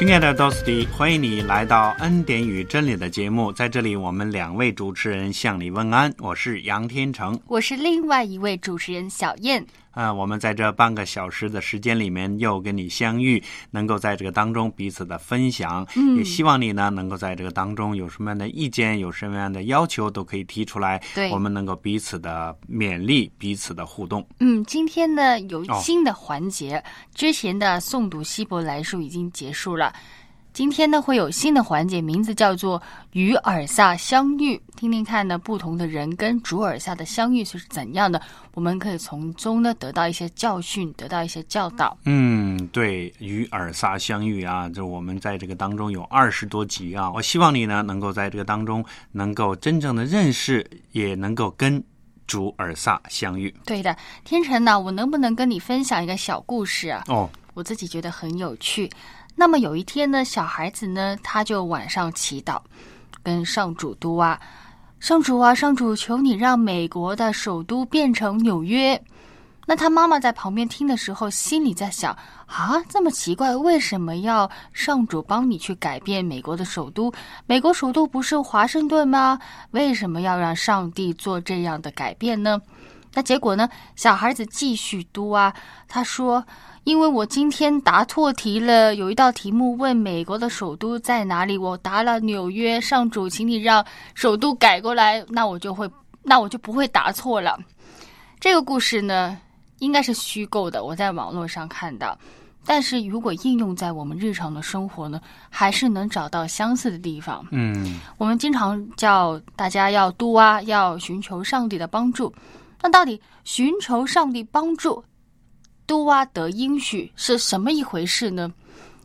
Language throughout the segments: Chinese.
亲爱的 Dosti，欢迎你来到恩典与真理的节目。在这里，我们两位主持人向你问安。我是杨天成，我是另外一位主持人小燕。啊，我们在这半个小时的时间里面又跟你相遇，能够在这个当中彼此的分享。嗯也希望你呢能够在这个当中有什么样的意见，有什么样的要求都可以提出来。对我们能够彼此的勉励，彼此的互动。嗯，今天呢有哦新的环节，之前的诵读希伯来书已经结束了。今天呢会有新的环节，名字叫做“与尔萨相遇”，听听看呢不同的人跟主尔萨的相遇是怎样的，我们可以从中呢得到一些教训，得到一些教导。嗯，对，与尔萨相遇啊，就我们在这个当中有二十多集啊。我希望你呢能够在这个当中能够真正的认识，也能够跟主尔萨相遇。对的，天成呢，我能不能跟你分享一个小故事啊？哦，我自己觉得很有趣。那么有一天呢，小孩子呢，他就晚上祈祷，跟上主都啊，上主啊，上主，求你让美国的首都变成纽约。那他妈妈在旁边听的时候，心里在想啊，这么奇怪，为什么要上主帮你去改变美国的首都？美国首都不是华盛顿吗？为什么要让上帝做这样的改变呢？那结果呢？小孩子继续嘟啊，他说：“因为我今天答错题了，有一道题目问美国的首都在哪里，我答了纽约。上主，请你让首都改过来，那我就会，那我就不会答错了。”这个故事呢，应该是虚构的，我在网络上看到。但是如果应用在我们日常的生活呢，还是能找到相似的地方。嗯我们经常叫大家要嘟啊，要寻求上帝的帮助。那到底寻求上帝帮助，都哇得应许是什么一回事呢？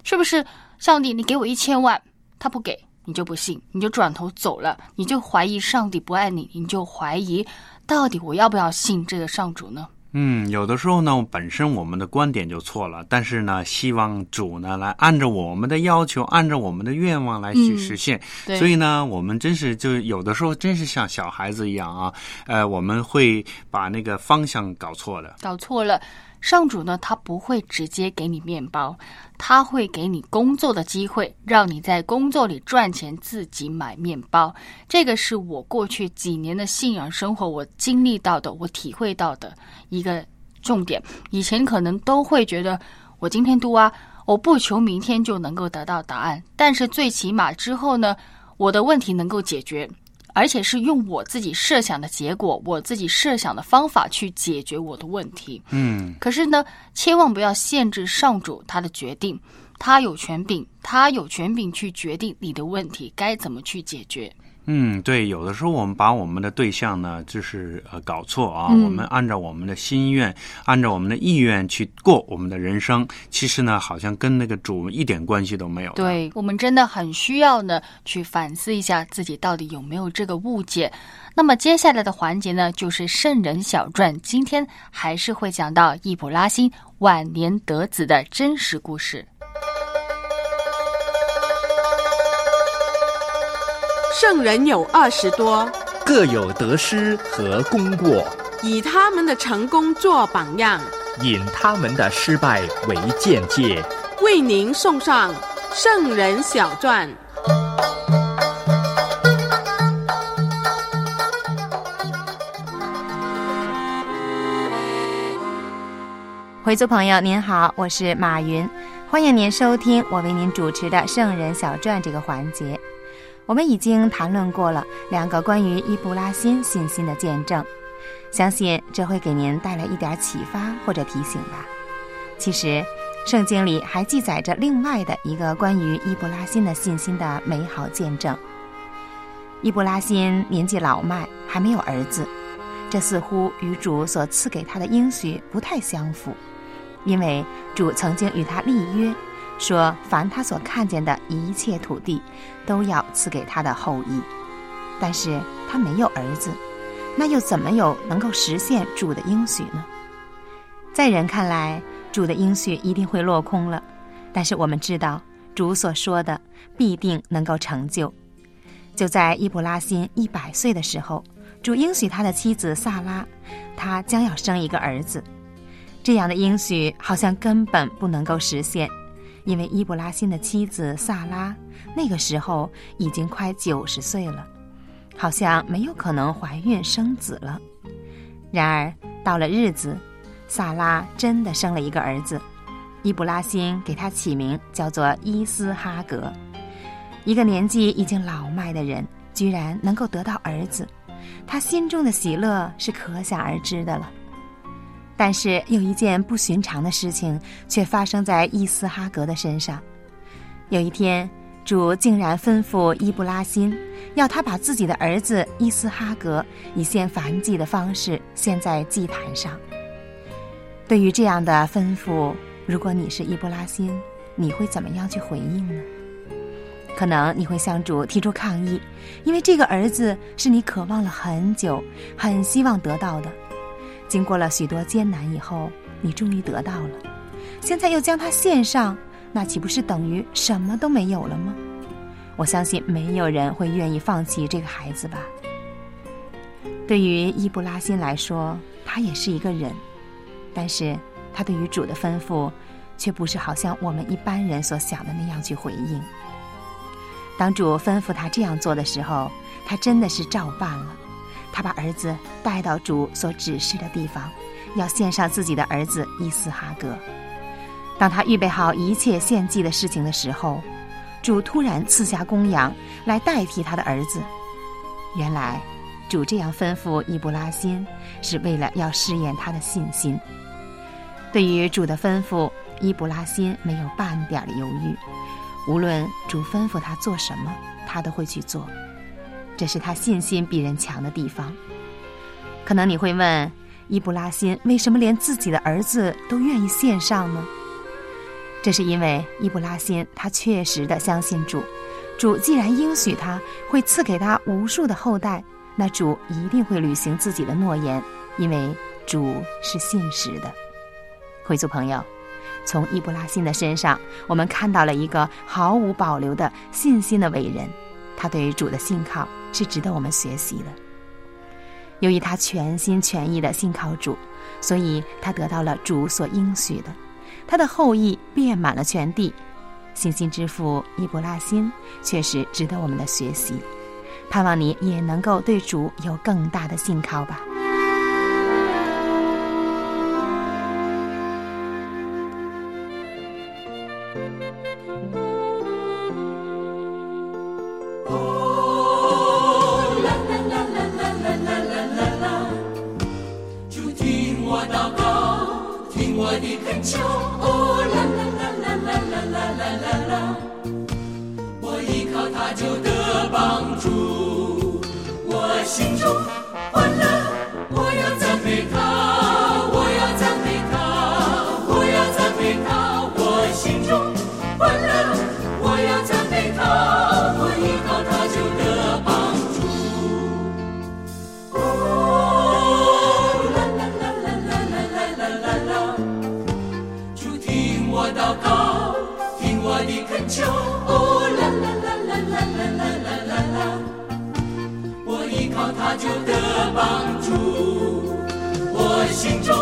是不是上帝你给我一千万，他不给你就不信，你就转头走了，你就怀疑上帝不爱你，你就怀疑到底我要不要信这个上主呢？嗯，有的时候呢，本身我们的观点就错了，但是呢，希望主呢来按照我们的要求，按照我们的愿望来去嗯实现。对所以呢，我们真是就有的时候真是像小孩子一样啊，呃，我们会把那个方向搞错了。搞错了。上主呢，他不会直接给你面包，他会给你工作的机会，让你在工作里赚钱，自己买面包。这个是我过去几年的信仰生活，我经历到的，我体会到的一个重点。以前可能都会觉得，我今天读啊，我不求明天就能够得到答案，但是最起码之后呢，我的问题能够解决。而且是用我自己设想的结果，我自己设想的方法去解决我的问题。嗯可是呢，千万不要限制上主他的决定，他有权柄，他有权柄去决定你的问题该怎么去解决。嗯，对，有的时候我们把我们的对象呢，就是呃搞错啊，嗯我们按照我们的心愿，按照我们的意愿去过我们的人生，其实呢，好像跟那个主一点关系都没有。，对我们真的很需要呢，去反思一下自己到底有没有这个误解。那么接下来的环节呢，就是圣人小传，今天还是会讲到易卜拉欣晚年得子的真实故事。圣人有二十多，各有得失和功过，以他们的成功做榜样，引他们的失败为鉴戒。为您送上《圣人小传》。回族朋友您好，我是马云，欢迎您收听我为您主持的《圣人小传》这个环节。我们已经谈论过了两个关于伊布拉欣信心的见证，相信这会给您带来一点启发或者提醒吧。其实，圣经里还记载着另外的一个关于伊布拉欣的信心的美好见证。伊布拉欣年纪老迈，还没有儿子，这似乎与主所赐给他的应许不太相符。因为主曾经与他立约，说凡他所看见的一切土地，都要赐给他的后裔。但是他没有儿子，那又怎么有能够实现主的应许呢？在人看来，主的应许一定会落空了。但是我们知道，主所说的必定能够成就。就在伊布拉辛一百岁的时候，主应许他的妻子萨拉，他将要生一个儿子。这样的应许好像根本不能够实现，因为伊布拉辛的妻子萨拉那个时候已经快九十岁了，好像没有可能怀孕生子了。然而到了日子，萨拉真的生了一个儿子，伊布拉辛给他起名叫做伊斯哈格。一个年纪已经老迈的人，居然能够得到儿子，他心中的喜乐是可想而知的了。但是有一件不寻常的事情却发生在伊斯哈格的身上。有一天，主竟然吩咐伊布拉辛，要他把自己的儿子伊斯哈格以献燔祭的方式献在祭坛上。对于这样的吩咐，如果你是伊布拉辛，你会怎么样去回应呢？可能你会向主提出抗议，因为这个儿子是你渴望了很久、很希望得到的。经过了许多艰难以后，你终于得到了，现在又将它献上，那岂不是等于什么都没有了吗？我相信没有人会愿意放弃这个孩子吧。对于伊布拉辛来说，他也是一个人。但是他对于主的吩咐，却不是好像我们一般人所想的那样去回应。当主吩咐他这样做的时候，他真的是照办了。他把儿子带到主所指示的地方，要献上自己的儿子伊斯哈格。当他预备好一切献祭的事情的时候，主突然赐下公羊来代替他的儿子。原来，主这样吩咐伊布拉辛，是为了要试验他的信心。对于主的吩咐，伊布拉辛没有半点的犹豫。无论主吩咐他做什么，他都会去做。这是他信心比人强的地方。可能你会问，伊布拉辛为什么连自己的儿子都愿意献上呢？这是因为伊布拉辛他确实的相信主。主既然应许他会赐给他无数的后代，那主一定会履行自己的诺言，因为主是信实的。回族朋友，从伊布拉辛的身上，我们看到了一个毫无保留的信心的伟人。他对于主的信靠是值得我们学习的。由于他全心全意的信靠主，所以他得到了主所应许的，他的后裔遍满了全地。信心之父伊布拉辛确实值得我们的学习。盼望你也能够对主有更大的信靠吧。的恳求，哦啦啦啦啦啦啦啦啦啦啦，我依靠他就得帮助，我心中的恳求。哦，啦啦啦啦啦啦啦啦啦啦，我依靠他就得帮助，我心中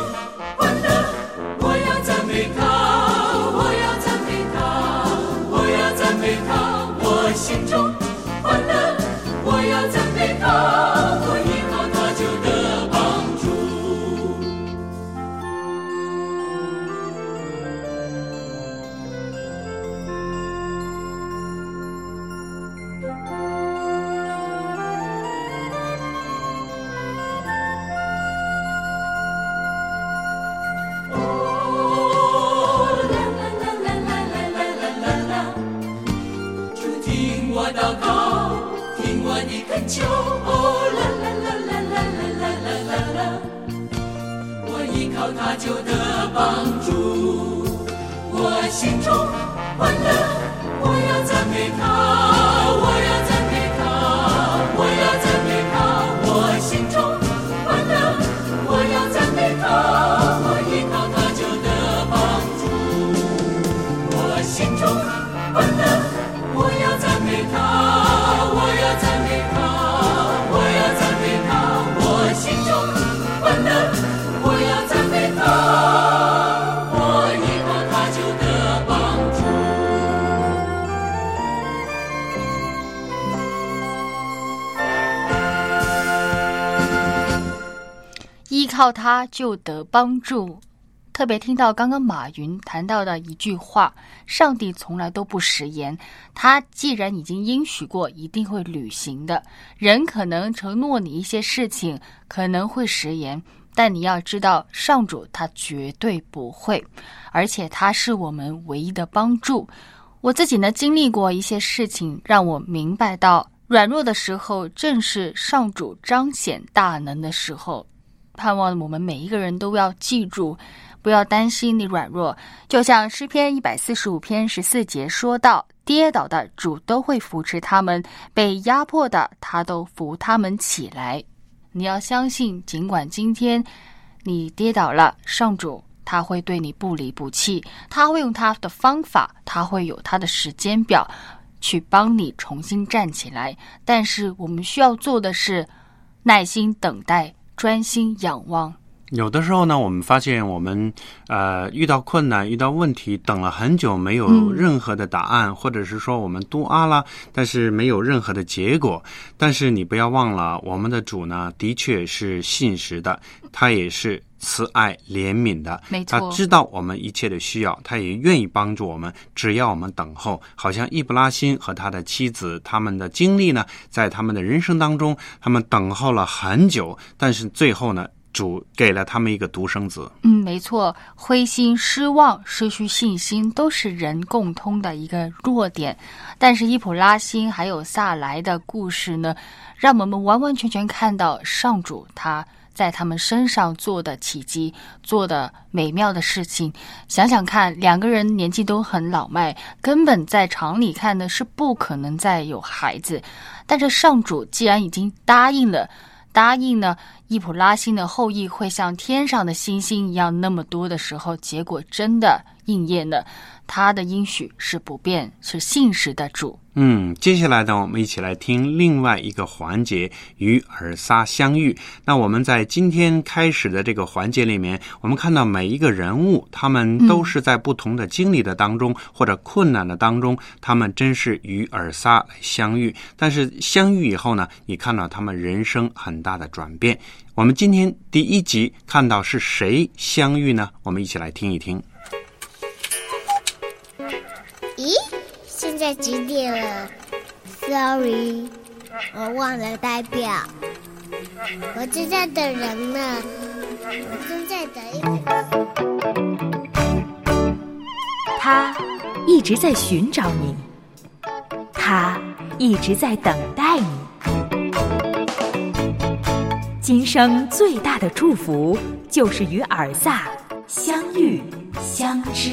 靠他就得帮助。特别听到刚刚马云谈到的一句话：上帝从来都不食言，他既然已经应许过，一定会履行的。人可能承诺你一些事情，可能会食言，但你要知道，上主他绝对不会，而且他是我们唯一的帮助。我自己呢，经历过一些事情，让我明白到，软弱的时候，正是上主彰显大能的时候。盼望我们每一个人都要记住，不要担心你软弱。就像诗篇一百四十五篇十四节说到：“跌倒的主都会扶持他们，被压迫的他都扶他们起来。”你要相信，尽管今天你跌倒了，上主他会对你不离不弃，他会用他的方法，他会有他的时间表去帮你重新站起来。但是我们需要做的是耐心等待。专心仰望。有的时候呢，我们发现我们呃遇到困难、遇到问题，等了很久没有任何的答案，或者是说我们都啊了，但是没有任何的结果。但是你不要忘了，我们的主呢，的确是信实的，他也是慈爱怜悯的，没错他知道我们一切的需要，他也愿意帮助我们，只要我们等候。好像易布拉欣和他的妻子，他们的经历呢，在他们的人生当中，他们等候了很久，但是最后呢。主给了他们一个独生子，嗯，没错，灰心、失望、失去信心都是人共通的一个弱点。但是伊普拉辛还有萨莱的故事呢，让我们完完全全看到上主他在他们身上做的奇迹，做的美妙的事情。想想看，两个人年纪都很老迈，根本在常理看呢是不可能再有孩子。但是上主既然已经答应了。答应呢，伊普拉星的后裔会像天上的星星一样那么多的时候，结果真的应验的。他的应许是不变，是信实的主。嗯，接下来呢，我们一起来听另外一个环节——与尔撒相遇。那我们在今天开始的这个环节里面，我们看到每一个人物，他们都是在不同的经历的当中、或者困难的当中，他们真是与尔撒相遇。但是相遇以后呢，你看到他们人生很大的转变。我们今天第一集看到是谁相遇呢？我们一起来听一听。现在几点了？Sorry，我忘了代表。我正在等人呢，我正在等一个。他一直在寻找你，他一直在等待你。今生最大的祝福就是与尔萨相遇相知。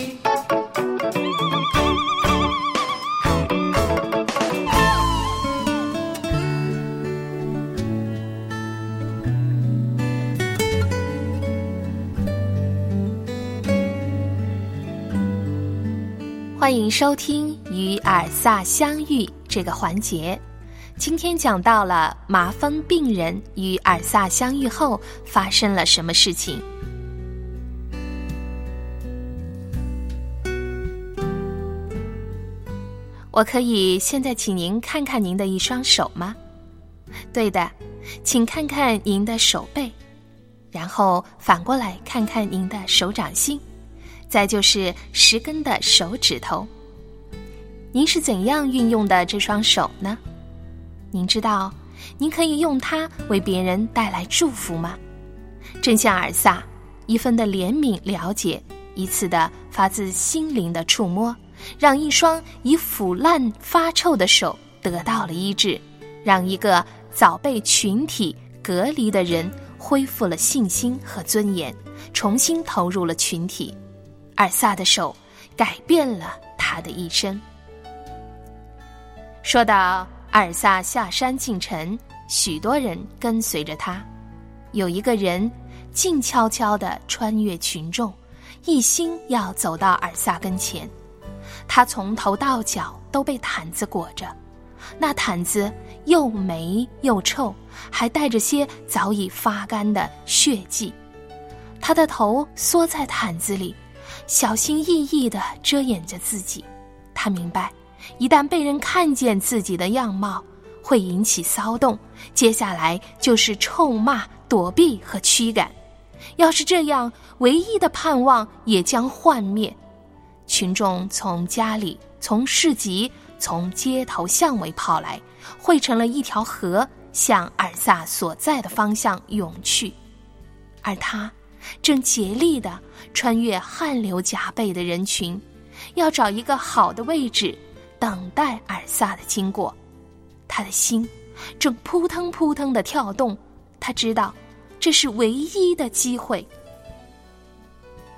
欢迎收听《与尔萨相遇》这个环节。今天讲到了麻风病人与尔萨相遇后发生了什么事情。我可以现在请您看看您的一双手吗？对的，请看看您的手背，然后反过来看看您的手掌心。再就是十根的手指头。您是怎样运用的这双手呢？您知道，您可以用它为别人带来祝福吗？正像尔萨，一份的怜悯、了解，一次的发自心灵的触摸，让一双已腐烂发臭的手得到了医治，让一个早被群体隔离的人恢复了信心和尊严，重新投入了群体。尔萨的手改变了他的一生。说到尔萨下山进城，许多人跟随着他。有一个人静悄悄地穿越群众，一心要走到尔萨跟前。他从头到脚都被毯子裹着，那毯子又霉又臭，还带着些早已发干的血迹。他的头缩在毯子里，小心翼翼地遮掩着自己。他明白。一旦被人看见自己的样貌，会引起骚动，接下来就是臭骂、躲避和驱赶。要是这样，唯一的盼望也将幻灭。群众从家里、从市集、从街头巷尾跑来，汇成了一条河，向尔萨所在的方向涌去。而他正竭力地穿越汗流浃背的人群，要找一个好的位置。等待尔萨的经过，他的心正扑腾扑腾的跳动。他知道，这是唯一的机会。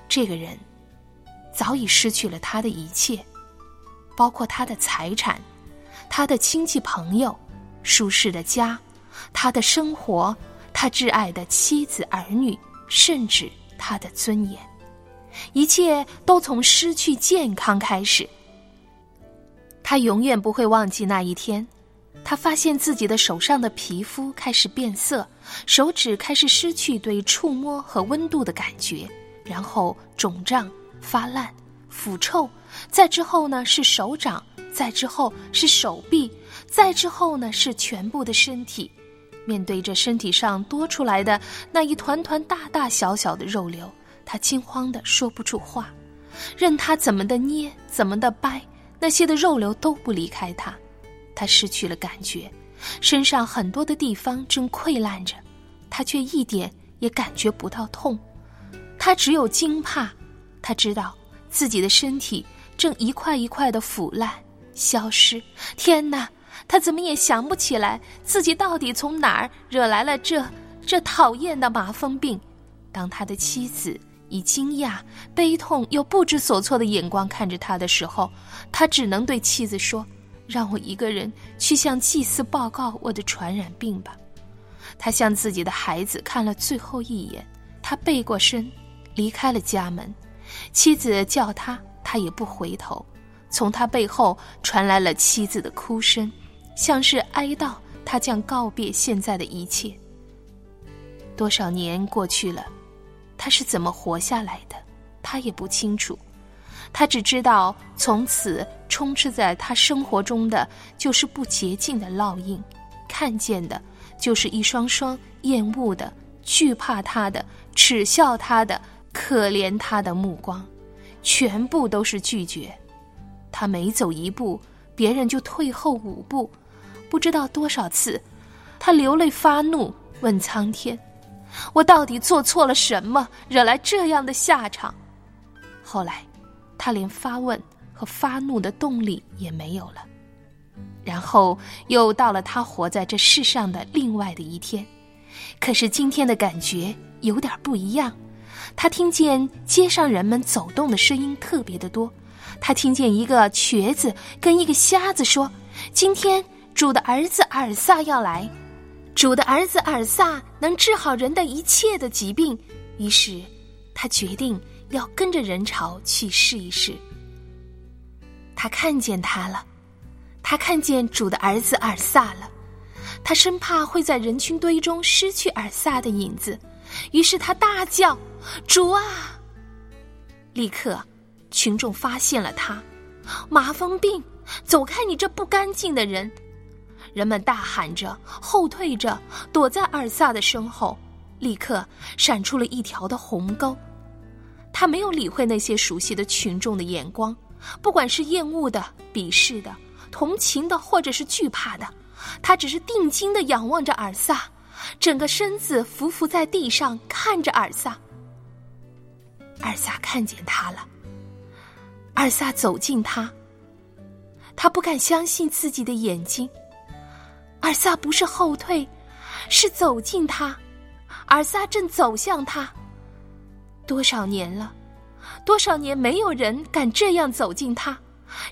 这个人早已失去了他的一切，包括他的财产、他的亲戚朋友、舒适的家、他的生活、他挚爱的妻子儿女，甚至他的尊严。一切都从失去健康开始。他永远不会忘记那一天，他发现自己的手上的皮肤开始变色，手指开始失去对触摸和温度的感觉，然后肿胀、发烂、腐臭，再之后呢是手掌，再之后是手臂，再之后呢是全部的身体。面对着身体上多出来的那一团团大大小小的肉瘤，他惊慌的说不出话，任他怎么的捏，怎么的掰。那些的肉瘤都不离开他，他失去了感觉，身上很多的地方正溃烂着，他却一点也感觉不到痛，他只有惊怕，他知道自己的身体正一块一块的腐烂消失。天哪，他怎么也想不起来自己到底从哪儿惹来了这这讨厌的麻风病。当他的妻子。以惊讶、悲痛又不知所措的眼光看着他的时候，他只能对妻子说：“让我一个人去向祭司报告我的传染病吧。”他向自己的孩子看了最后一眼，他背过身，离开了家门。妻子叫他，他也不回头。从他背后传来了妻子的哭声，像是哀悼他将告别现在的一切。多少年过去了。他是怎么活下来的？他也不清楚，他只知道从此充斥在他生活中的就是不洁净的烙印，看见的就是一双双厌恶的、惧怕他的、耻笑他的、可怜他的目光，全部都是拒绝。他每走一步，别人就退后五步，不知道多少次，他流泪发怒，问苍天。我到底做错了什么，惹来这样的下场？后来，他连发问和发怒的动力也没有了。然后又到了他活在这世上的另外的一天，可是今天的感觉有点不一样。他听见街上人们走动的声音特别的多，他听见一个瘸子跟一个瞎子说：“今天主的儿子尔萨要来。”主的儿子尔萨能治好人的一切的疾病，于是他决定要跟着人潮去试一试。他看见他了，他看见主的儿子尔萨了，他生怕会在人群堆中失去尔萨的影子，于是他大叫：“主啊！”立刻，群众发现了他，麻风病，走开！你这不干净的人。人们大喊着，后退着，躲在尔萨的身后，立刻闪出了一条的鸿沟。他没有理会那些熟悉的群众的眼光，不管是厌恶的、鄙视的、同情的，或者是惧怕的，他只是定睛的仰望着尔萨，整个身子伏伏在地上看着尔萨。尔萨看见他了，尔萨走近他，他不敢相信自己的眼睛。尔萨不是后退，是走近他。尔萨正走向他。多少年了，多少年没有人敢这样走近他。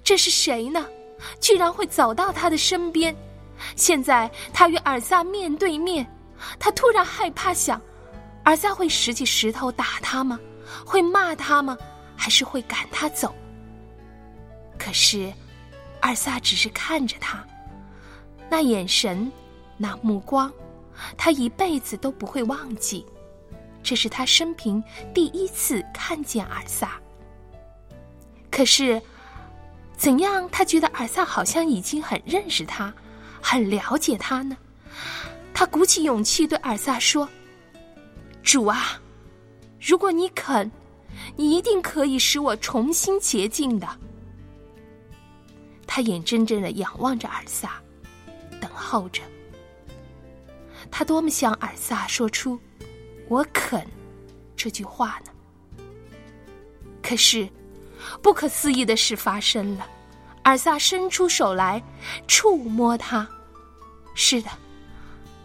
这是谁呢？居然会走到他的身边。现在他与尔萨面对面，他突然害怕，想：尔萨会拾起石头打他吗？会骂他吗？还是会赶他走？可是，尔萨只是看着他，那眼神，那目光，他一辈子都不会忘记。这是他生平第一次看见尔萨。可是，怎样他觉得尔萨好像已经很认识他，很了解他呢？他鼓起勇气对尔萨说：“主啊，如果你肯，你一定可以使我重新洁净的。”他眼睁睁的仰望着尔萨，候着。他多么想尔萨说出“我肯”这句话呢？可是。不可思议的事发生了，尔萨伸出手来触摸他。是的，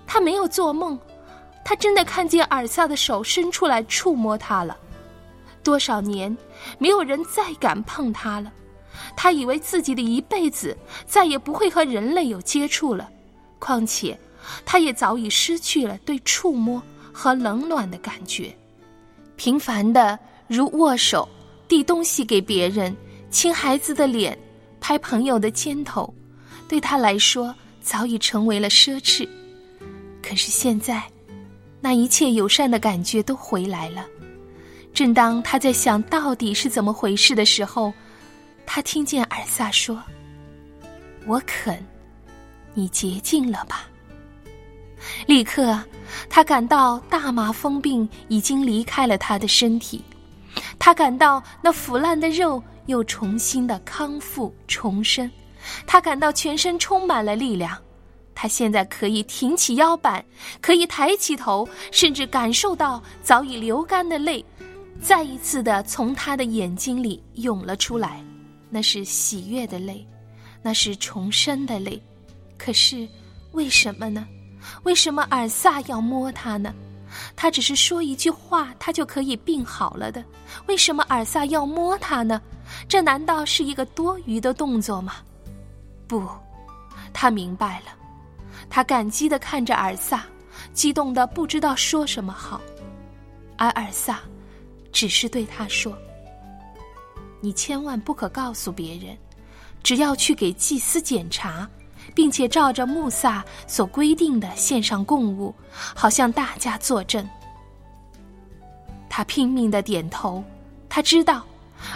他没有做梦，他真的看见尔萨的手伸出来触摸他了。多少年，没有人再敢碰他了。他以为自己的一辈子再也不会和人类有接触了，况且，他也早已失去了对触摸和冷暖的感觉，平凡的如握手。递东西给别人，亲孩子的脸，拍朋友的肩头，对他来说早已成为了奢侈。可是现在，那一切友善的感觉都回来了。正当他在想到底是怎么回事的时候，他听见尔萨说：“我肯，你洁净了吧。”立刻，他感到大麻风病已经离开了他的身体。他感到那腐烂的肉又重新的康复重生，他感到全身充满了力量，他现在可以挺起腰板，可以抬起头，甚至感受到早已流干的泪，再一次的从他的眼睛里涌了出来，那是喜悦的泪，那是重生的泪。可是，为什么呢？为什么尔萨要摸他呢？他只是说一句话，他就可以病好了的。为什么尔萨要摸他呢？这难道是一个多余的动作吗？不，他明白了。他感激的看着尔萨，激动的不知道说什么好。而尔萨只是对他说：“你千万不可告诉别人，只要去给祭司检查。”并且照着穆萨所规定的献上供物，好向大家作证。他拼命的点头，他知道，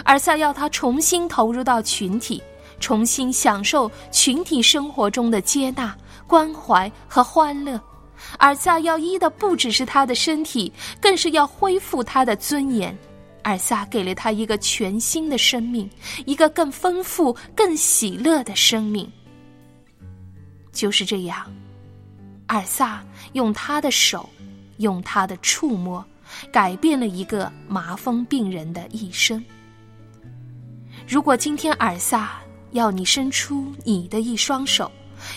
尔萨要他重新投入到群体，重新享受群体生活中的接纳、关怀和欢乐。尔萨要医的不只是他的身体，更是要恢复他的尊严。尔萨给了他一个全新的生命，一个更丰富、更喜乐的生命。就是这样，尔萨用他的手，用他的触摸，改变了一个麻风病人的一生。如果今天尔萨要你伸出你的一双手，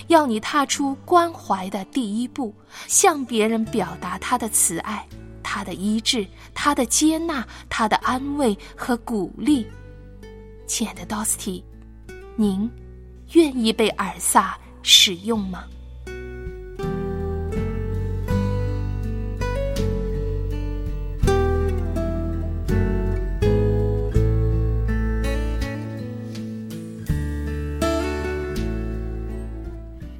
要你踏出关怀的第一步，向别人表达他的慈爱、他的医治、他的接纳、他的安慰和鼓励，亲爱的 Dosty，您愿意被尔萨？使用吗？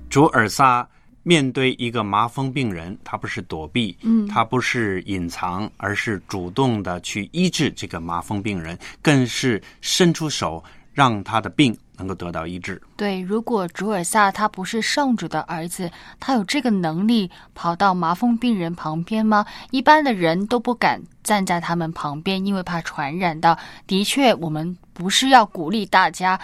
主尔萨面对一个麻风病人，他不是躲避，嗯，他不是隐藏，而是主动的去医治这个麻风病人，更是伸出手让他的病。能够得到医治。对，如果主尔萨他不是圣主的儿子，他有这个能力跑到麻风病人旁边吗？一般的人都不敢站在他们旁边，因为怕传染到。的确，我们不是要鼓励大家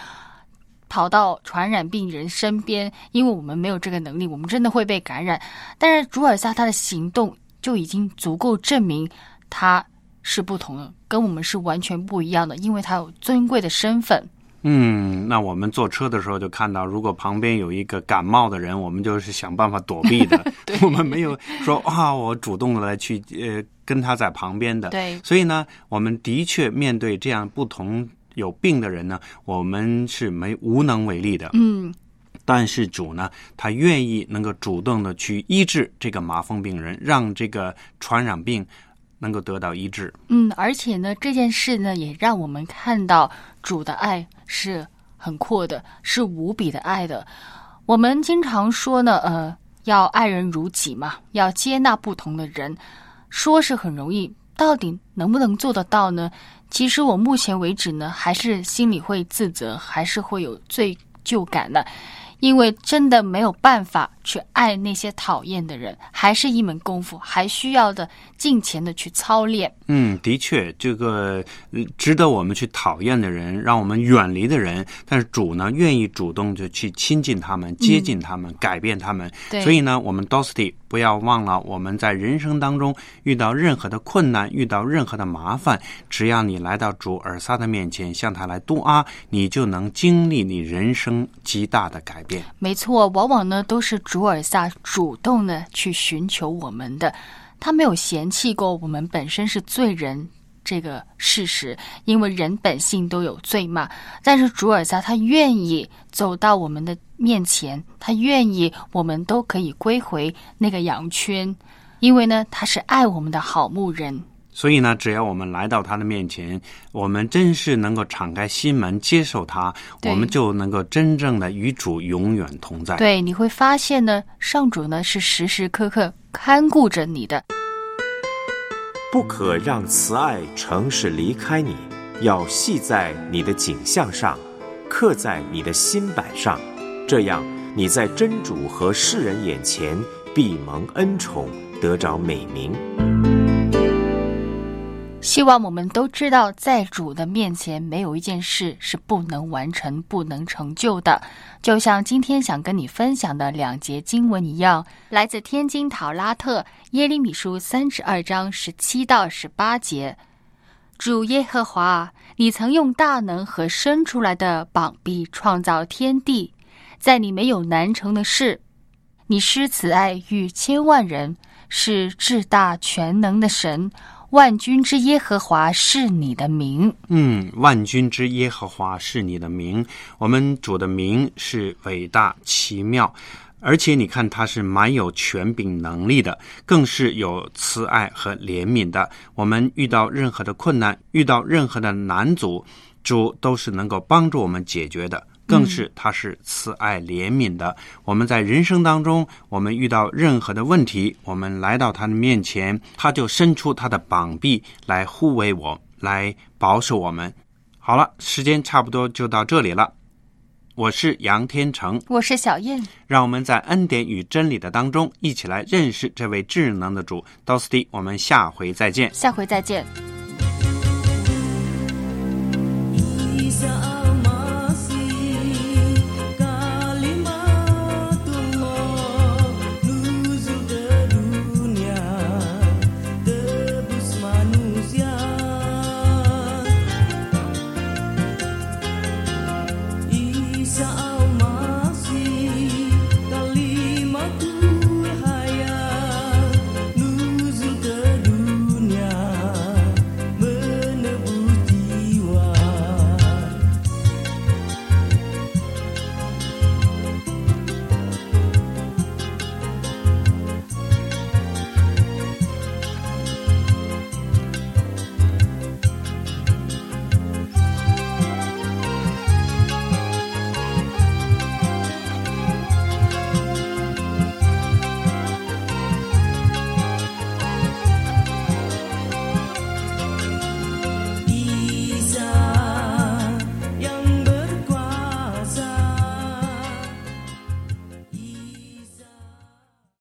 跑到传染病人身边，因为我们没有这个能力，我们真的会被感染。但是主尔萨他的行动就已经足够证明他是不同的，跟我们是完全不一样的，因为他有尊贵的身份。嗯，那我们坐车的时候就看到，如果旁边有一个感冒的人，我们就是想办法躲避的。我们没有说啊，我主动的来去呃跟他在旁边的。对，所以呢，我们的确面对这样不同有病的人呢，我们是没无能为力的。嗯，但是主呢，他愿意能够主动的去医治这个麻风病人，让这个传染病能够得到医治。嗯，而且呢，这件事呢，也让我们看到主的爱是很阔的，是无比的爱的。我们经常说呢，呃，要爱人如己嘛，要接纳不同的人，说是很容易，到底能不能做得到呢？其实我目前为止呢，还是心里会自责，还是会有罪疚感的。因为真的没有办法去爱那些讨厌的人，还是一门功夫，还需要的尽情的去操练。嗯，的确，这个呃值得我们去讨厌的人，让我们远离的人，但是主呢，愿意主动就去亲近他们，接近他们，改变他们。对所以呢，我们 Dosty 不要忘了，我们在人生当中遇到任何的困难，遇到任何的麻烦，只要你来到主尔撒的面前，向他来杜阿，你就能经历你人生极大的改变。没错，往往呢都是主尔萨主动的去寻求我们的，他没有嫌弃过我们本身是罪人这个事实，因为人本性都有罪嘛。但是主尔萨他愿意走到我们的面前，他愿意我们都可以归回那个羊圈，因为呢他是爱我们的好牧人。所以呢，只要我们来到他的面前，我们真是能够敞开心门接受他，我们就能够真正的与主永远同在。对，你会发现呢，上主呢是时时刻刻看顾着你的。不可让慈爱、诚实离开你，要系在你的颈项上，刻在你的心板上，这样你在真主和世人眼前必蒙恩宠，得着美名。希望我们都知道，在主的面前，没有一件事是不能完成、不能成就的。就像今天想跟你分享的两节经文一样，来自天津陶拉特耶利米书三十二章十七到十八节。主耶和华，你曾用大能和伸出来的膀臂创造天地，在你没有难成的事。你施慈爱与千万人，是至大全能的神。万军之耶和华是你的名。嗯，万军之耶和华是你的名，我们主的名是伟大奇妙，而且你看他是蛮有权柄能力的，更是有慈爱和怜悯的。我们遇到任何的困难，遇到任何的难阻，主都是能够帮助我们解决的。更是他是慈爱怜悯的。我们在人生当中，我们遇到任何的问题，我们来到他的面前，他就伸出他的膀臂来护卫我，来保守我们。好了，时间差不多就到这里了。我是杨天成，我是小燕，让我们在恩典与真理的当中，一起来认识这位智能的主。到斯蒂，我们下回再见。下回再见。